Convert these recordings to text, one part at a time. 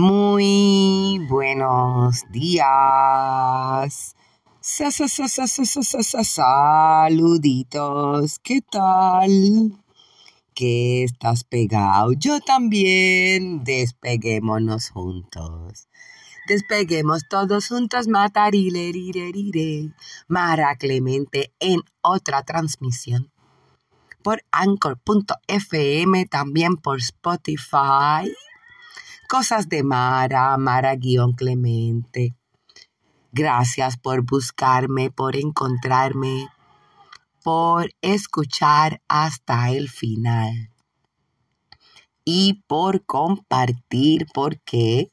Muy buenos días. Saluditos, ¿qué tal? ¿Qué estás pegado? Yo también. Despeguémonos juntos. Despeguemos todos juntos, matarile, Mara Clemente en otra transmisión por anchor.fm, también por Spotify. Cosas de Mara, Mara-Clemente. Gracias por buscarme, por encontrarme, por escuchar hasta el final y por compartir. ¿Por qué?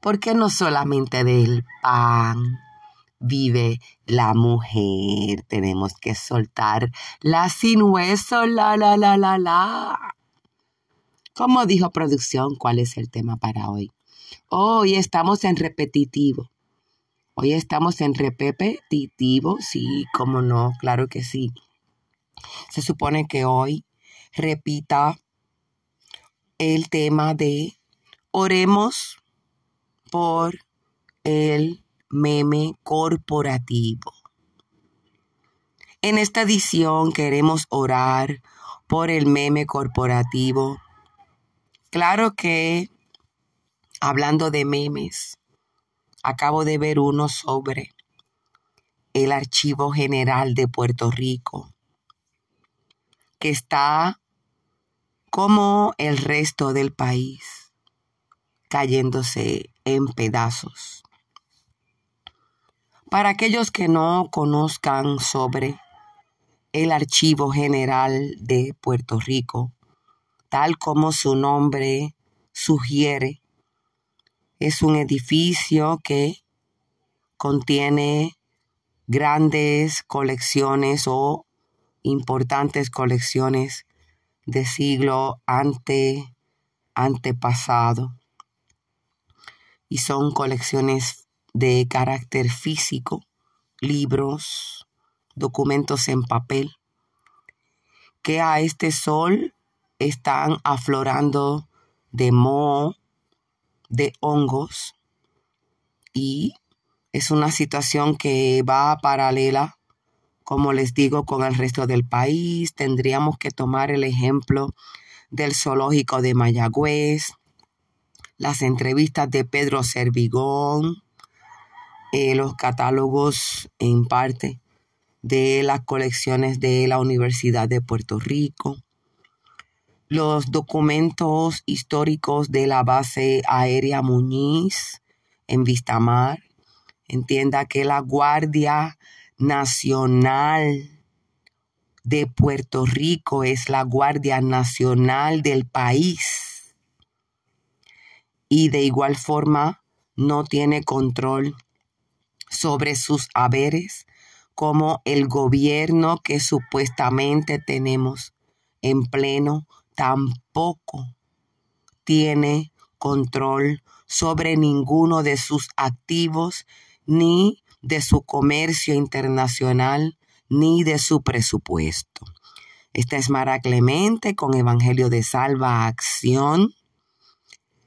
Porque no solamente del pan vive la mujer. Tenemos que soltar la sin hueso, la, la, la, la, la. Como dijo producción, ¿cuál es el tema para hoy? Hoy estamos en repetitivo. Hoy estamos en repetitivo, sí, cómo no, claro que sí. Se supone que hoy repita el tema de oremos por el meme corporativo. En esta edición queremos orar por el meme corporativo Claro que, hablando de memes, acabo de ver uno sobre el Archivo General de Puerto Rico, que está como el resto del país, cayéndose en pedazos. Para aquellos que no conozcan sobre el Archivo General de Puerto Rico, tal como su nombre sugiere. Es un edificio que contiene grandes colecciones o importantes colecciones de siglo ante, antepasado. Y son colecciones de carácter físico, libros, documentos en papel, que a este sol están aflorando de moho, de hongos, y es una situación que va paralela, como les digo, con el resto del país. Tendríamos que tomar el ejemplo del zoológico de Mayagüez, las entrevistas de Pedro Servigón, eh, los catálogos en parte de las colecciones de la Universidad de Puerto Rico, los documentos históricos de la base aérea Muñiz en Vistamar. Entienda que la Guardia Nacional de Puerto Rico es la Guardia Nacional del país. Y de igual forma no tiene control sobre sus haberes como el gobierno que supuestamente tenemos en pleno tampoco tiene control sobre ninguno de sus activos, ni de su comercio internacional, ni de su presupuesto. Esta es Mara Clemente con Evangelio de Salva Acción.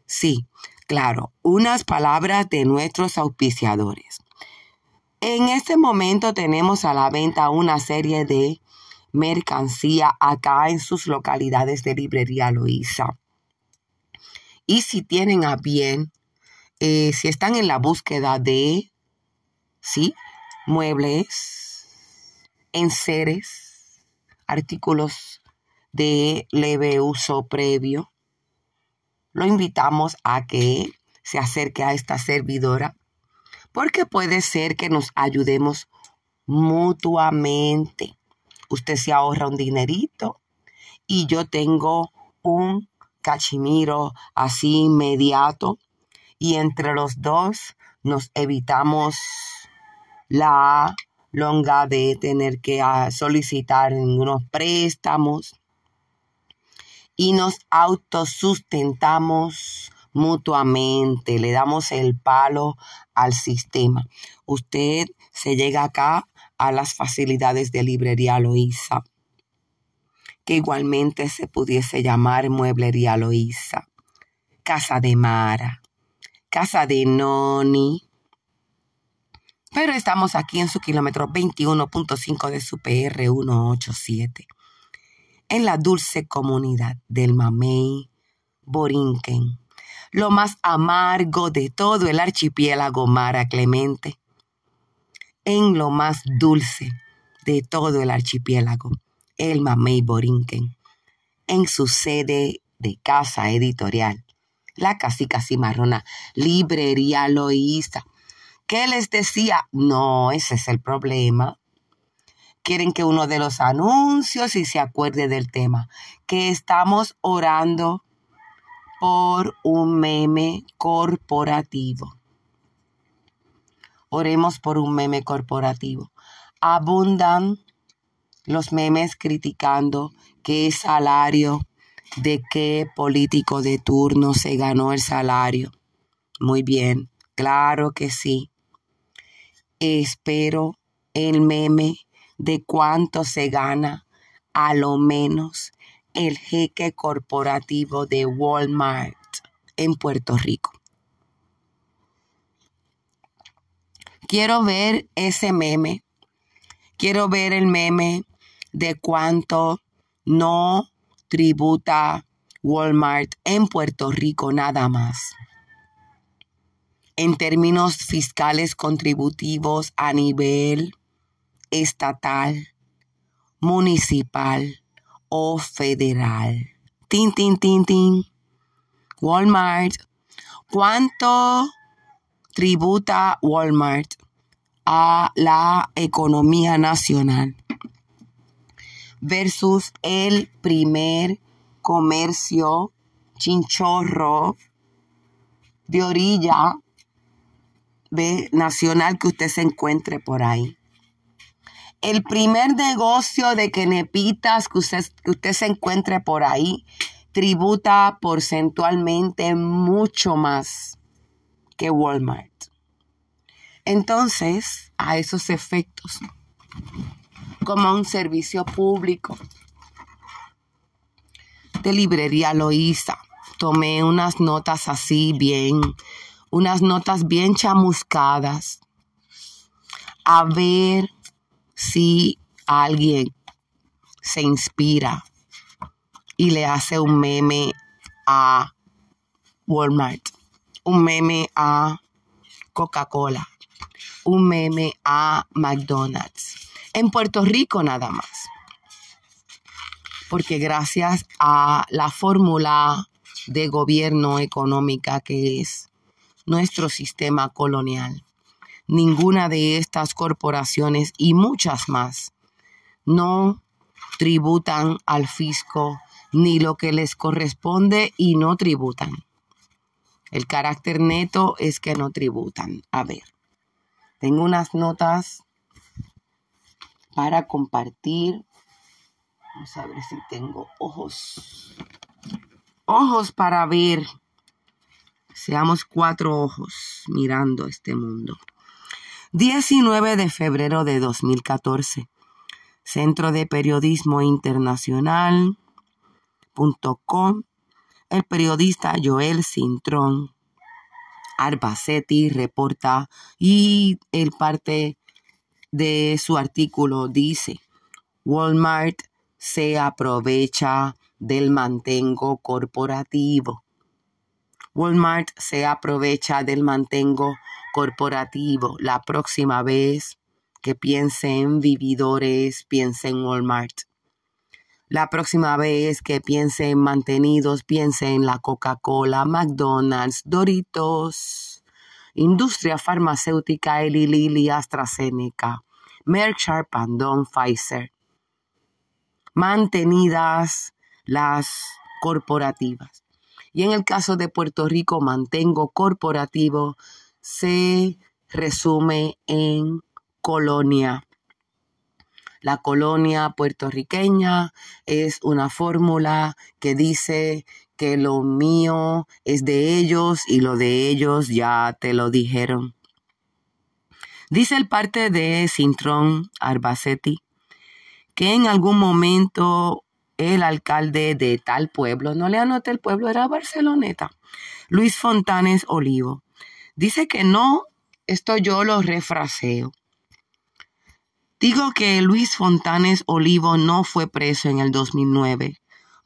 Sí, claro, unas palabras de nuestros auspiciadores. En este momento tenemos a la venta una serie de mercancía acá en sus localidades de librería Loíza. Y si tienen a bien, eh, si están en la búsqueda de, ¿sí? Muebles, enseres, artículos de leve uso previo, lo invitamos a que se acerque a esta servidora porque puede ser que nos ayudemos mutuamente usted se ahorra un dinerito y yo tengo un cachimiro así inmediato y entre los dos nos evitamos la longa de tener que ah, solicitar unos préstamos y nos autosustentamos mutuamente, le damos el palo al sistema. Usted se llega acá a las facilidades de librería Loíza, que igualmente se pudiese llamar Mueblería Loíza, Casa de Mara, casa de Noni. Pero estamos aquí en su kilómetro 21.5 de su PR 187, en la dulce comunidad del Mamey Borinquen, lo más amargo de todo el archipiélago Mara Clemente, en lo más dulce de todo el archipiélago, el Mamey Borinquen, en su sede de casa editorial, la casica cimarrona, librería loísta. ¿Qué les decía? No, ese es el problema. Quieren que uno de los anuncios y se acuerde del tema, que estamos orando por un meme corporativo. Oremos por un meme corporativo. Abundan los memes criticando qué salario, de qué político de turno se ganó el salario. Muy bien, claro que sí. Espero el meme de cuánto se gana a lo menos el jeque corporativo de Walmart en Puerto Rico. Quiero ver ese meme. Quiero ver el meme de cuánto no tributa Walmart en Puerto Rico nada más. En términos fiscales contributivos a nivel estatal, municipal o federal. Tin, tin, tin, tin. Walmart. ¿Cuánto tributa Walmart a la economía nacional? versus el primer comercio chinchorro de orilla de nacional que usted se encuentre por ahí. El primer negocio de quenepitas que usted, que usted se encuentre por ahí tributa porcentualmente mucho más Walmart. Entonces, a esos efectos, como un servicio público. De librería Loíza. Tomé unas notas así bien, unas notas bien chamuscadas. A ver si alguien se inspira y le hace un meme a Walmart, un meme a Coca-Cola, un meme a McDonald's en Puerto Rico nada más. Porque gracias a la fórmula de gobierno económica que es nuestro sistema colonial, ninguna de estas corporaciones y muchas más no tributan al fisco ni lo que les corresponde y no tributan. El carácter neto es que no tributan. A ver, tengo unas notas para compartir. Vamos a ver si tengo ojos. Ojos para ver. Seamos cuatro ojos mirando este mundo. 19 de febrero de 2014. Centro de Periodismo Internacional.com. El periodista Joel Cintrón Arbacetti reporta y el parte de su artículo dice, Walmart se aprovecha del mantengo corporativo. Walmart se aprovecha del mantengo corporativo. La próxima vez que piense en vividores, piense en Walmart. La próxima vez que piense en mantenidos, piense en la Coca-Cola, McDonald's, Doritos industria farmacéutica Eli Lilly, AstraZeneca, Merck Sharp Don Pfizer. Mantenidas las corporativas. Y en el caso de Puerto Rico, mantengo corporativo, se resume en colonia. La colonia puertorriqueña es una fórmula que dice que lo mío es de ellos y lo de ellos ya te lo dijeron. Dice el parte de Cintrón Arbacetti que en algún momento el alcalde de tal pueblo, no le anoté el pueblo, era Barceloneta, Luis Fontanes Olivo, Dice que no, esto yo lo refraseo. Digo que Luis Fontanes Olivo no fue preso en el 2009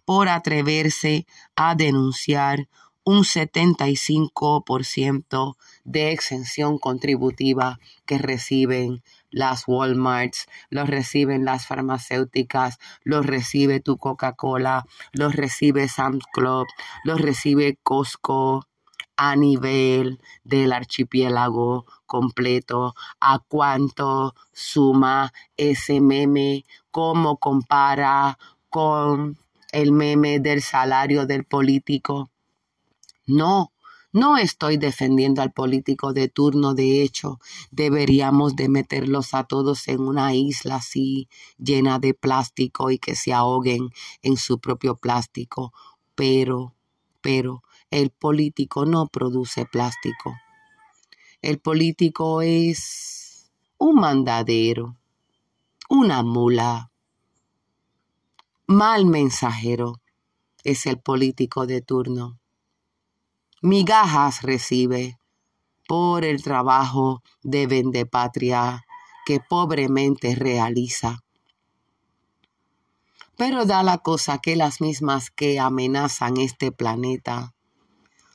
por atreverse a denunciar un 75% de exención contributiva que reciben las Walmarts, los reciben las farmacéuticas, los recibe tu Coca-Cola, los recibe Sam's Club, los recibe Costco a nivel del archipiélago completo, a cuánto suma ese meme, cómo compara con el meme del salario del político. No, no estoy defendiendo al político de turno, de hecho, deberíamos de meterlos a todos en una isla así llena de plástico y que se ahoguen en su propio plástico. Pero, pero, el político no produce plástico. El político es un mandadero, una mula, mal mensajero es el político de turno migajas recibe por el trabajo de patria que pobremente realiza. Pero da la cosa que las mismas que amenazan este planeta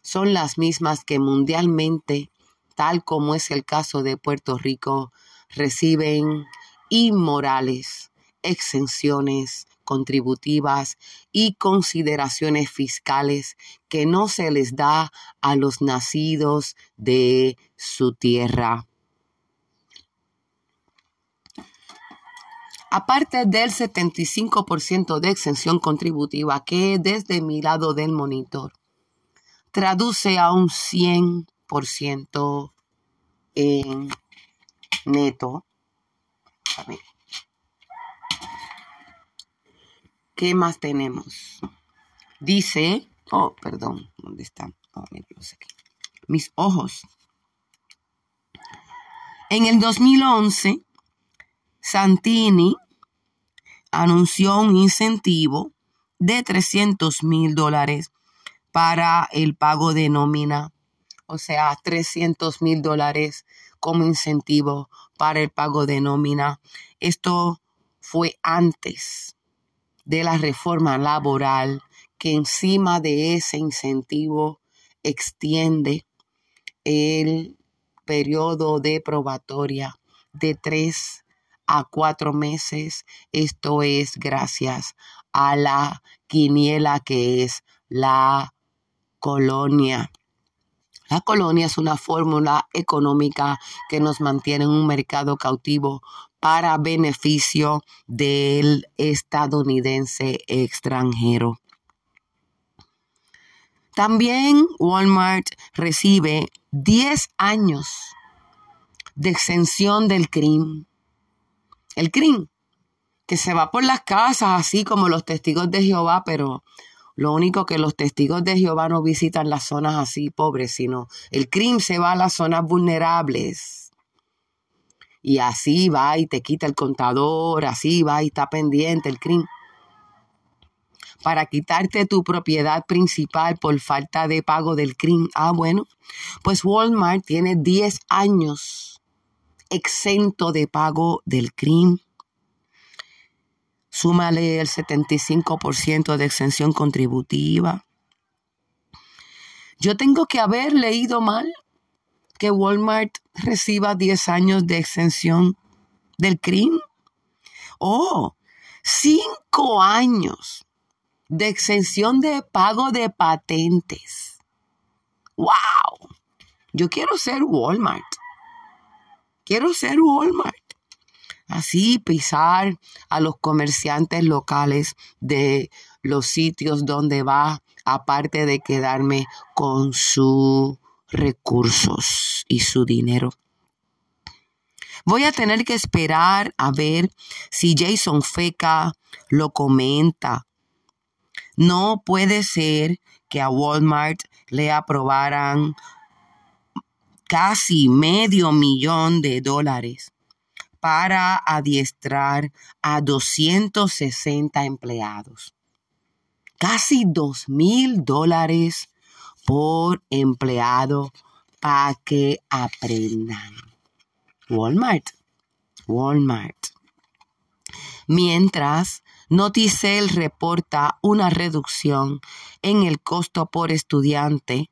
son las mismas que mundialmente, tal como es el caso de Puerto Rico, reciben inmorales exenciones contributivas y consideraciones fiscales que no se les da a los nacidos de su tierra. Aparte del 75% de exención contributiva que desde mi lado del monitor traduce a un 100% en neto. A ver. ¿Qué más tenemos? Dice, oh, perdón, ¿dónde están? Oh, Mis ojos. En el 2011, Santini anunció un incentivo de 300 mil dólares para el pago de nómina, o sea, 300 mil dólares como incentivo para el pago de nómina. Esto fue antes de la reforma laboral que encima de ese incentivo extiende el periodo de probatoria de tres a cuatro meses. Esto es gracias a la quiniela que es la colonia. La colonia es una fórmula económica que nos mantiene en un mercado cautivo para beneficio del estadounidense extranjero. También Walmart recibe 10 años de exención del crimen. El crimen, que se va por las casas, así como los testigos de Jehová, pero lo único que los testigos de Jehová no visitan las zonas así pobres, sino el crimen se va a las zonas vulnerables y así va y te quita el contador, así va y está pendiente el crimen. Para quitarte tu propiedad principal por falta de pago del crimen. Ah, bueno, pues Walmart tiene 10 años exento de pago del crimen. Súmale el 75% de exención contributiva. Yo tengo que haber leído mal que Walmart reciba 10 años de exención del crimen. Oh, 5 años de exención de pago de patentes. ¡Wow! Yo quiero ser Walmart. Quiero ser Walmart. Así pisar a los comerciantes locales de los sitios donde va, aparte de quedarme con su recursos y su dinero. Voy a tener que esperar a ver si Jason Feca lo comenta. No puede ser que a Walmart le aprobaran casi medio millón de dólares para adiestrar a 260 empleados. Casi dos mil dólares por empleado para que aprendan. Walmart. Walmart. Mientras, Noticel reporta una reducción en el costo por estudiante.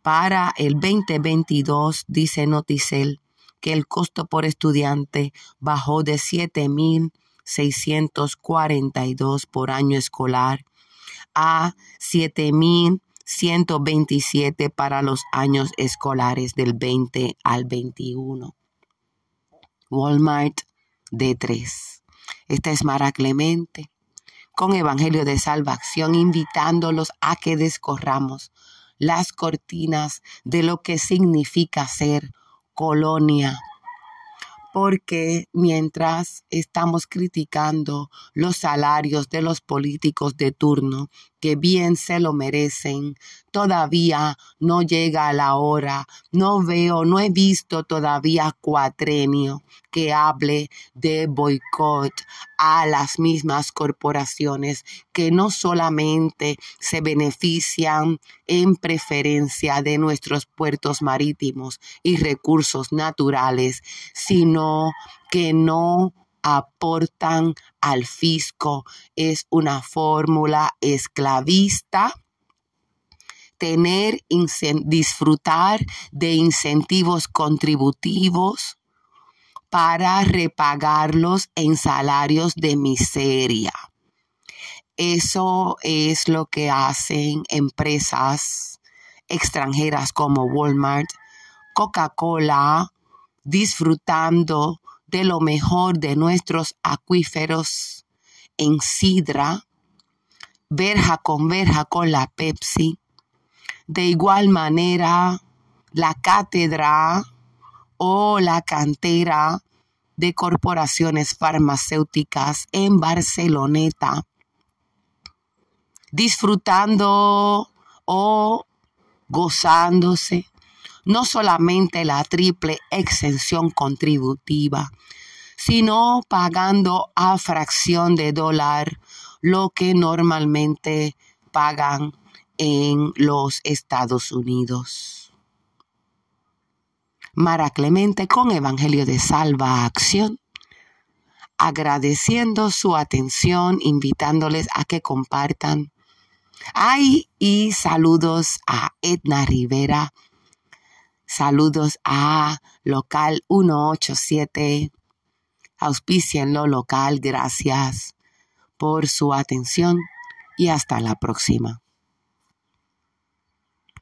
Para el 2022, dice Noticel, que el costo por estudiante bajó de 7.642 por año escolar a 7.127 para los años escolares del 20 al 21. Walmart D3. Esta es Mara Clemente con Evangelio de Salvación, invitándolos a que descorramos las cortinas de lo que significa ser colonia. Porque mientras estamos criticando los salarios de los políticos de turno, que bien se lo merecen, todavía no llega la hora, no veo, no he visto todavía cuatrenio que hable de boicot a las mismas corporaciones que no solamente se benefician en preferencia de nuestros puertos marítimos y recursos naturales, sino que no aportan al fisco. Es una fórmula esclavista tener, disfrutar de incentivos contributivos para repagarlos en salarios de miseria. Eso es lo que hacen empresas extranjeras como Walmart, Coca-Cola, disfrutando de lo mejor de nuestros acuíferos en sidra, verja con verja con la Pepsi. De igual manera, la cátedra o la cantera de corporaciones farmacéuticas en Barceloneta, disfrutando o gozándose no solamente la triple exención contributiva, sino pagando a fracción de dólar lo que normalmente pagan en los Estados Unidos. Mara Clemente con Evangelio de Salva Acción, agradeciendo su atención, invitándoles a que compartan. Ay, y saludos a Edna Rivera, saludos a Local 187, lo local, gracias por su atención y hasta la próxima.